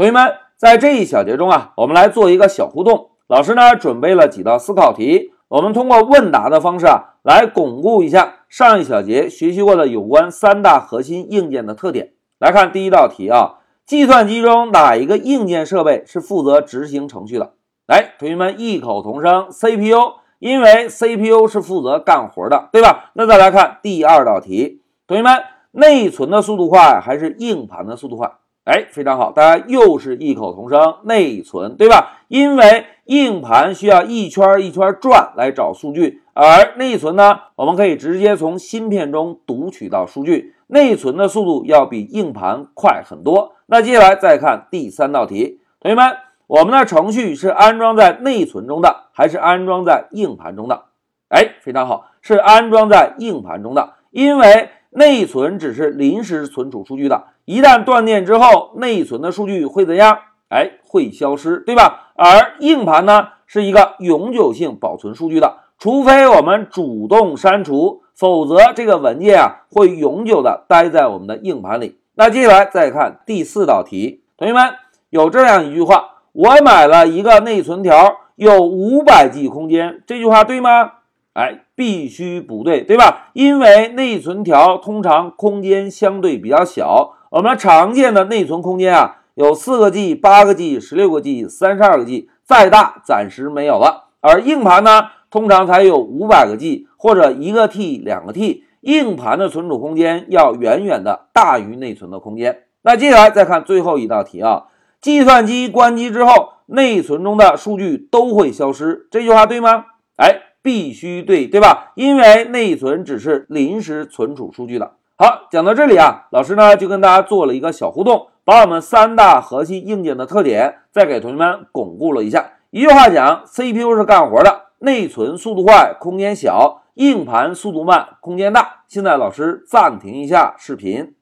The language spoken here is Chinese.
同学们，在这一小节中啊，我们来做一个小互动。老师呢准备了几道思考题，我们通过问答的方式啊，来巩固一下上一小节学习过的有关三大核心硬件的特点。来看第一道题啊，计算机中哪一个硬件设备是负责执行程序的？来，同学们异口同声，CPU，因为 CPU 是负责干活的，对吧？那再来看第二道题，同学们，内存的速度快还是硬盘的速度快？哎，非常好，大家又是异口同声，内存，对吧？因为硬盘需要一圈一圈转来找数据，而内存呢，我们可以直接从芯片中读取到数据，内存的速度要比硬盘快很多。那接下来再看第三道题，同学们。我们的程序是安装在内存中的，还是安装在硬盘中的？哎，非常好，是安装在硬盘中的。因为内存只是临时存储数据的，一旦断电之后，内存的数据会怎样？哎，会消失，对吧？而硬盘呢，是一个永久性保存数据的，除非我们主动删除，否则这个文件啊会永久的待在我们的硬盘里。那接下来再看第四道题，同学们有这样一句话。我买了一个内存条，有五百 G 空间，这句话对吗？哎，必须不对，对吧？因为内存条通常空间相对比较小，我们常见的内存空间啊，有四个 G、八个 G、十六个 G、三十二个 G，再大暂时没有了。而硬盘呢，通常才有五百个 G 或者一个 T、两个 T，硬盘的存储空间要远远的大于内存的空间。那接下来再看最后一道题啊。计算机关机之后，内存中的数据都会消失，这句话对吗？哎，必须对，对吧？因为内存只是临时存储数据的。好，讲到这里啊，老师呢就跟大家做了一个小互动，把我们三大核心硬件的特点再给同学们巩固了一下。一句话讲，CPU 是干活的，内存速度快，空间小；硬盘速度慢，空间大。现在老师暂停一下视频。